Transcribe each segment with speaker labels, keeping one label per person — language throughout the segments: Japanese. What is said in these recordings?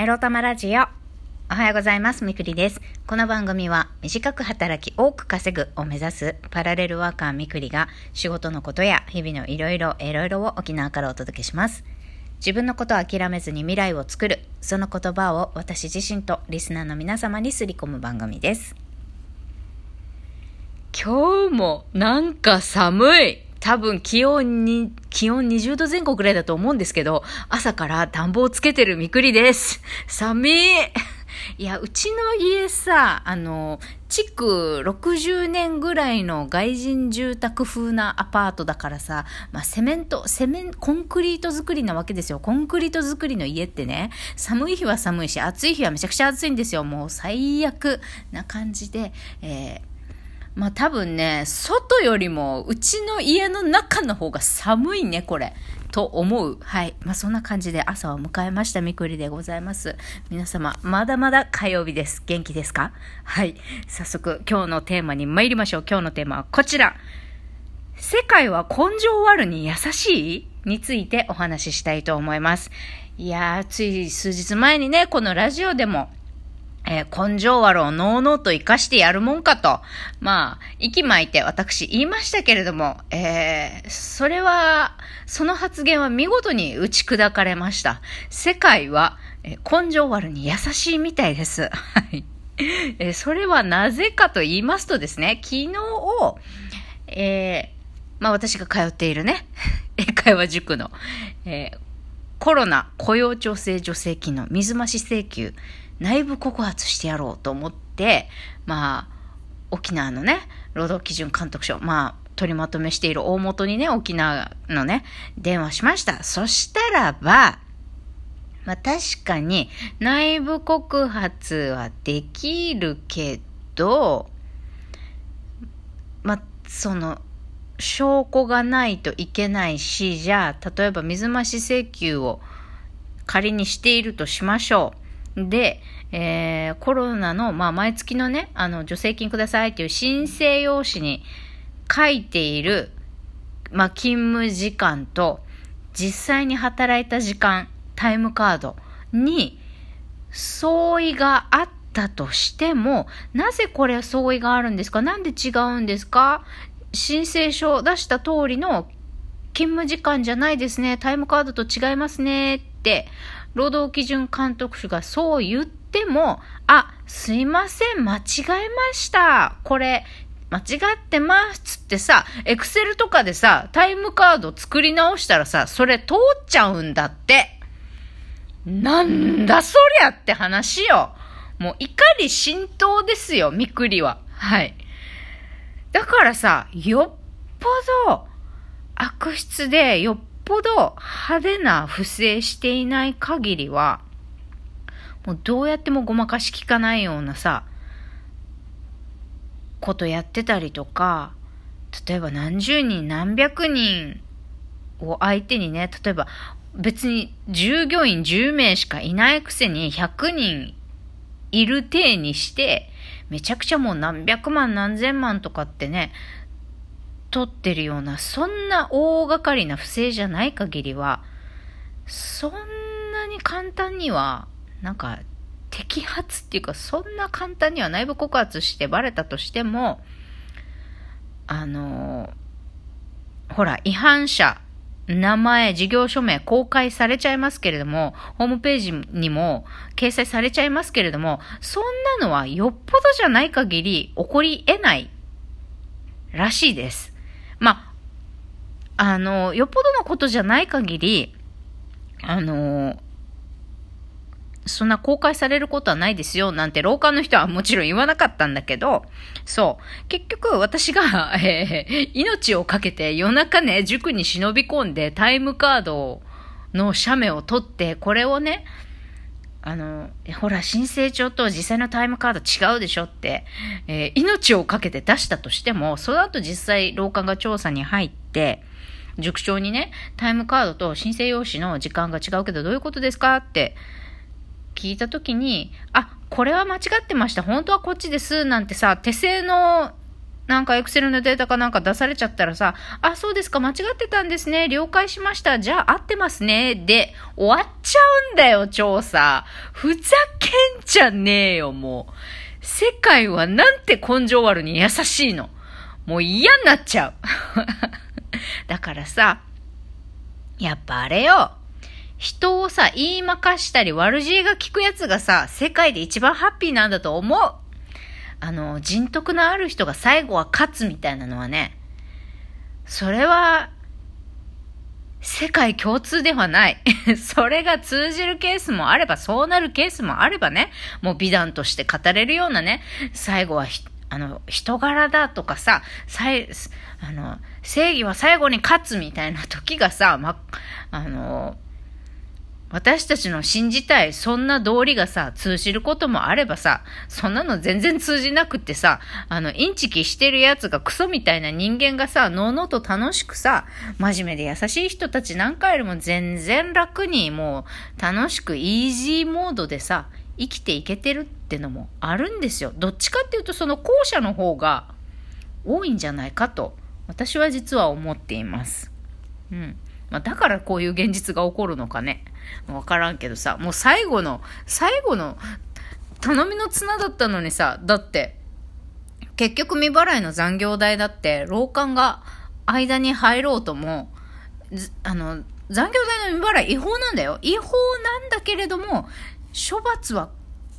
Speaker 1: エロ玉ラジオ。おはようございます。みくりです。この番組は短く働き多く稼ぐを目指すパラレルワーカーみくりが仕事のことや日々のいろいろいろいろを沖縄からお届けします。自分のことを諦めずに未来を作る、その言葉を私自身とリスナーの皆様にすり込む番組です。今日もなんか寒い。多分気温に、気温20度前後くらいだと思うんですけど、朝から暖房つけてるみくりです。寒い。いや、うちの家さ、あの、築60年ぐらいの外人住宅風なアパートだからさ、まあ、セメント、セメン、コンクリート作りなわけですよ。コンクリート作りの家ってね、寒い日は寒いし、暑い日はめちゃくちゃ暑いんですよ。もう最悪な感じで、えーまあ多分ね、外よりもうちの家の中の方が寒いね、これ。と思う。はい。まあそんな感じで朝を迎えましたみくりでございます。皆様、まだまだ火曜日です。元気ですか？はい。早速、今日のテーマに参りましょう。今日のテーマはこちら。世界は根性悪に優しい？についてお話ししたいと思います。いやー、つい数日前にね、このラジオでも、えー根性悪をのうのうと生かしてやるもんかと、まあ、息巻いて私言いましたけれども、えーそれは、その発言は見事に打ち砕かれました。世界は、えー根性悪に優しいみたいです。はい。えそれはなぜかと言いますとですね、昨日、えまあ私が通っているね、英会話塾の、えコロナ雇用調整助成金の水増し請求、内部告発してやろうと思って、まあ、沖縄のね、労働基準監督署、まあ、取りまとめしている大元にね、沖縄のね、電話しました。そしたらば、まあ確かに内部告発はできるけど、まあその、証拠がないといけないし、じゃあ、例えば水増し請求を仮にしているとしましょう。で、えーコロナの、まあ、毎月のね、あの、助成金くださいっていう申請用紙に書いている、まあ、勤務時間と、実際に働いた時間、タイムカードに相違があったとしても、なぜこれ相違があるんですか？なんで違うんですか？申請書を出した通りの勤務時間じゃないですね。タイムカードと違いますね。って、労働基準監督署がそう言っても、あ、すいません、間違えました。これ、間違ってますつってさ、エクセルとかでさ、タイムカード作り直したらさ、それ通っちゃうんだって。なんだそりゃって話よ。もう怒り浸透ですよ、みくりは。はい。だからさ、よっぽど悪質で、よっぽど派手な不正していない限りは、もうどうやってもごまかしきかないようなさ、ことやってたりとか、例えば何十人何百人を相手にね、例えば別に従業員10名しかいないくせに100人いる体にして、めちゃくちゃもう何百万何千万とかってね、取ってるような、そんな大掛かりな不正じゃない限りは、そんなに簡単には、なんか、摘発っていうか、そんな簡単には内部告発してバレたとしても、あの、ほら、違反者、名前、事業所名公開されちゃいますけれども、ホームページにも掲載されちゃいますけれども、そんなのはよっぽどじゃない限り起こり得ないらしいです。まあ、あの、よっぽどのことじゃない限り、あの、そんな公開されることはないですよ、なんて廊下の人はもちろん言わなかったんだけど、そう。結局私が、えー命をかけて夜中ね、塾に忍び込んでタイムカードの写メを取って、これをね、あの、ほら、申請帳と実際のタイムカード違うでしょって、えー命をかけて出したとしても、その後実際廊下が調査に入って、塾長にね、タイムカードと申請用紙の時間が違うけどどういうことですかって聞いたときに、あ、これは間違ってました。本当はこっちです。なんてさ、手製のなんかエクセルのデータかなんか出されちゃったらさ、あ、そうですか、間違ってたんですね。了解しました。じゃあ合ってますね。で、終わっちゃうんだよ、調査。ふざけんじゃねえよ、もう。世界はなんて根性悪に優しいの。もう嫌になっちゃう。だからさ、やっぱあれよ。人をさ、言いまかしたり悪知恵が効くやつがさ、世界で一番ハッピーなんだと思う。あの、人徳のある人が最後は勝つみたいなのはね、それは、世界共通ではない。それが通じるケースもあれば、そうなるケースもあればね、もう美談として語れるようなね、最後はあの、人柄だとかさ、さい、あの、正義は最後に勝つみたいな時がさ、ま、あの、私たちの信じたい、そんな道理がさ、通じることもあればさ、そんなの全然通じなくってさ、あの、インチキしてる奴がクソみたいな人間がさ、のうのうと楽しくさ、真面目で優しい人たちなんかよりも全然楽に、もう、楽しくイージーモードでさ、生きていけてるってのもあるんですよ。どっちかっていうと、その後者の方が多いんじゃないかと、私は実は思っています。うん。まあ、だからこういう現実が起こるのかね。わからんけどさ、もう最後の、最後の頼みの綱だったのにさ、だって、結局未払いの残業代だって、老館が間に入ろうとも、あの、残業代の未払い違法なんだよ。違法なんだけれども、処罰は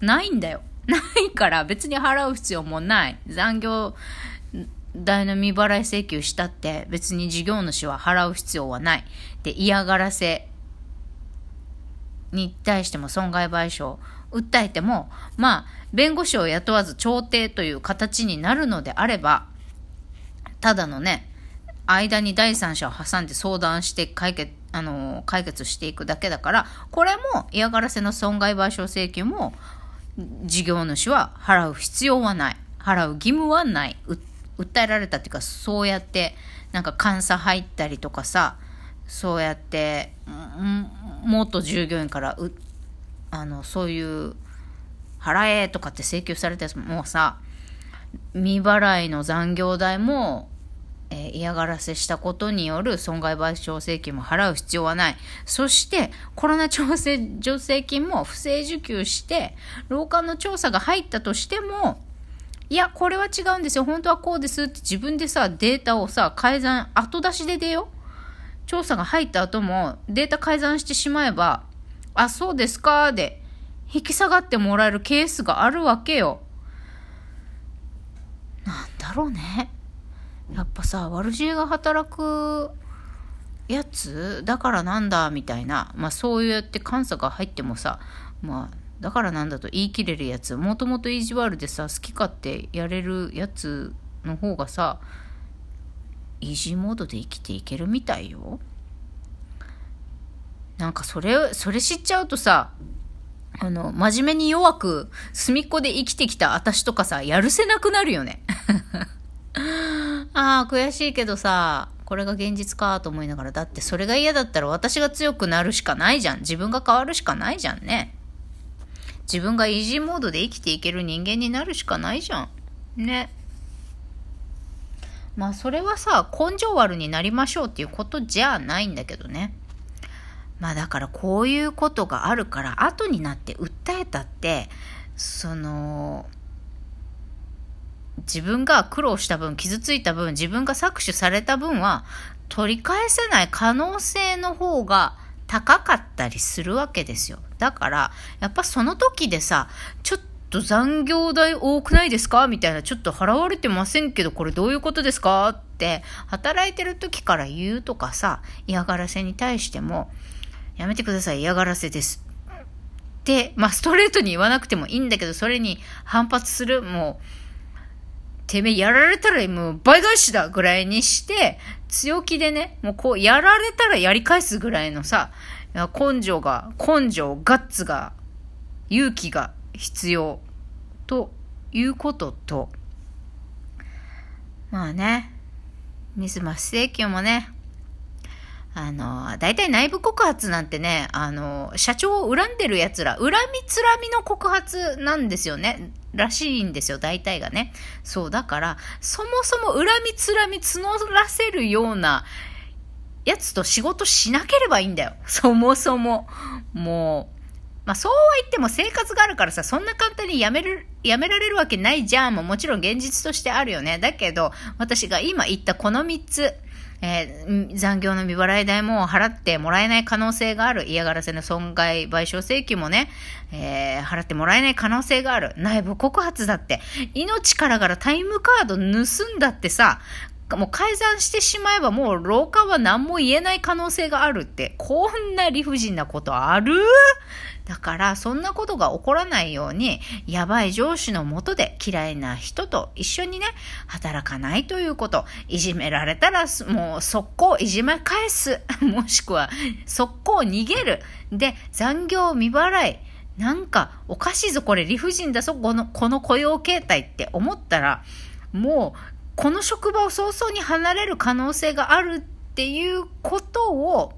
Speaker 1: ないんだよ。ないから別に払う必要もない。残業代の未払い請求したって別に事業主は払う必要はない。で、嫌がらせに対しても損害賠償訴えても、まあ、弁護士を雇わず調停という形になるのであれば、ただのね、間に第三者を挟んで相談して解決、あの、解決していくだけだから、これも嫌がらせの損害賠償請求も、事業主は払う必要はない。払う義務はない。訴えられたっていうか、そうやって、なんか監査入ったりとかさ、そうやって、元従業員からう、あの、そういう、払えとかって請求されたやつもうさ、未払いの残業代も、えー、嫌がらせしたことによる損害賠償請求も払う必要はない。そして、コロナ調整助成金も不正受給して、労管の調査が入ったとしても、いや、これは違うんですよ。本当はこうですって自分でさ、データをさ、改ざん、後出しで出よう。調査が入った後もデータ改ざんしてしまえば、あ、そうですか、で、引き下がってもらえるケースがあるわけよ。なんだろうね。やっぱさ、悪知恵が働くやつだからなんだ、みたいな。まあそうやって監査が入ってもさ、まあ、だからなんだと言い切れるやつ、もともと意地悪でさ、好き勝手やれるやつの方がさ、イージーモードで生きていけるみたいよ。なんかそれ、それ知っちゃうとさ、あの、真面目に弱く、隅っこで生きてきた私とかさ、やるせなくなるよね。ああ、悔しいけどさ、これが現実かと思いながら、だってそれが嫌だったら私が強くなるしかないじゃん。自分が変わるしかないじゃんね。自分がイージーモードで生きていける人間になるしかないじゃん。ね。まあそれはさ、根性悪になりましょうっていうことじゃないんだけどね。まあだからこういうことがあるから後になって訴えたって、その、自分が苦労した分、傷ついた分、自分が搾取された分は取り返せない可能性の方が高かったりするわけですよ。だから、やっぱその時でさ、ちょっと残業代多くないですか？みたいな、ちょっと払われてませんけど、これどういうことですか？って、働いてる時から言うとかさ、嫌がらせに対しても、やめてください、嫌がらせです。って、まあ、ストレートに言わなくてもいいんだけど、それに反発する、もう、てめえやられたらもう倍返しだぐらいにして、強気でね、もうこう、やられたらやり返すぐらいのさ、根性が、根性、ガッツが、勇気が必要ということと、まあね、ミスマス請求もね、あの、大体内部告発なんてね、あの、社長を恨んでる奴ら、恨みつらみの告発なんですよね。らしいんですよ、大体がね。そう、だから、そもそも恨みつらみ募らせるようなやつと仕事しなければいいんだよ。そもそも。もう、まあそうは言っても生活があるからさ、そんな簡単にやめる、やめられるわけないじゃんももちろん現実としてあるよね。だけど、私が今言ったこの3つ、えー、残業の未払い代も払ってもらえない可能性がある。嫌がらせの損害賠償請求もね、えー、払ってもらえない可能性がある。内部告発だって。命からがらタイムカード盗んだってさ、もう改ざんしてしまえばもう廊下は何も言えない可能性があるって、こんな理不尽なことある？だから、そんなことが起こらないように、やばい上司のもとで嫌いな人と一緒にね、働かないということ。いじめられたら、もう速攻いじめ返す。もしくは、速攻逃げる。で、残業未払い。なんか、おかしいぞ、これ理不尽だぞ、この、この雇用形態って思ったら、もう、この職場を早々に離れる可能性があるっていうことを、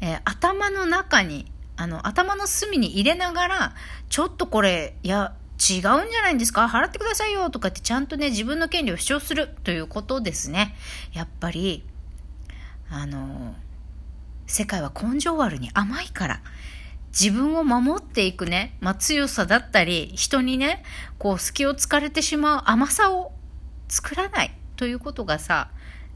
Speaker 1: えー、頭の中に、あの、頭の隅に入れながら、ちょっとこれ、いや、違うんじゃないんですか？払ってくださいよとかってちゃんとね、自分の権利を主張するということですね。やっぱり、あの、世界は根性悪に甘いから、自分を守っていくね、まあ、強さだったり、人にね、こう、隙を突かれてしまう甘さを作らないということがさ、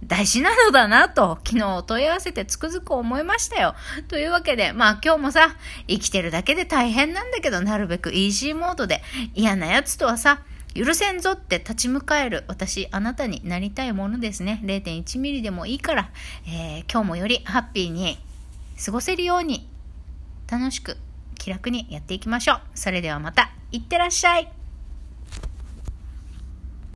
Speaker 1: 大事なのだなと、昨日問い合わせてつくづく思いましたよ。というわけで、まあ今日もさ、生きてるだけで大変なんだけど、なるべくイージーモードで嫌な奴とはさ、許せんぞって立ち向かえる私、あなたになりたいものですね。0.1ミリでもいいから、えー、今日もよりハッピーに過ごせるように、楽しく、気楽にやっていきましょう。それではまた、いってらっしゃい。